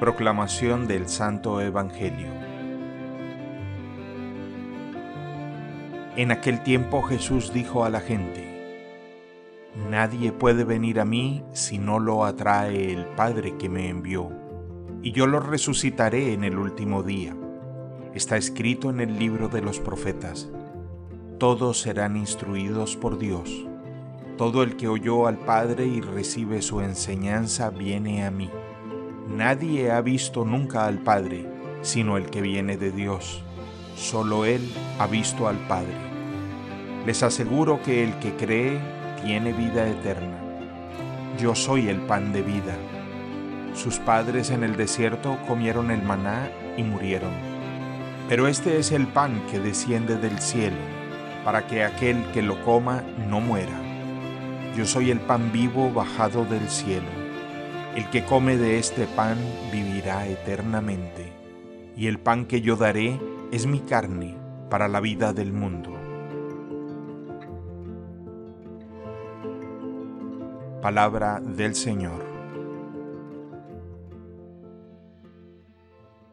Proclamación del Santo Evangelio. En aquel tiempo Jesús dijo a la gente, Nadie puede venir a mí si no lo atrae el Padre que me envió, y yo lo resucitaré en el último día. Está escrito en el libro de los profetas, todos serán instruidos por Dios. Todo el que oyó al Padre y recibe su enseñanza viene a mí. Nadie ha visto nunca al Padre, sino el que viene de Dios. Solo Él ha visto al Padre. Les aseguro que el que cree tiene vida eterna. Yo soy el pan de vida. Sus padres en el desierto comieron el maná y murieron. Pero este es el pan que desciende del cielo, para que aquel que lo coma no muera. Yo soy el pan vivo bajado del cielo. El que come de este pan vivirá eternamente, y el pan que yo daré es mi carne para la vida del mundo. Palabra del Señor.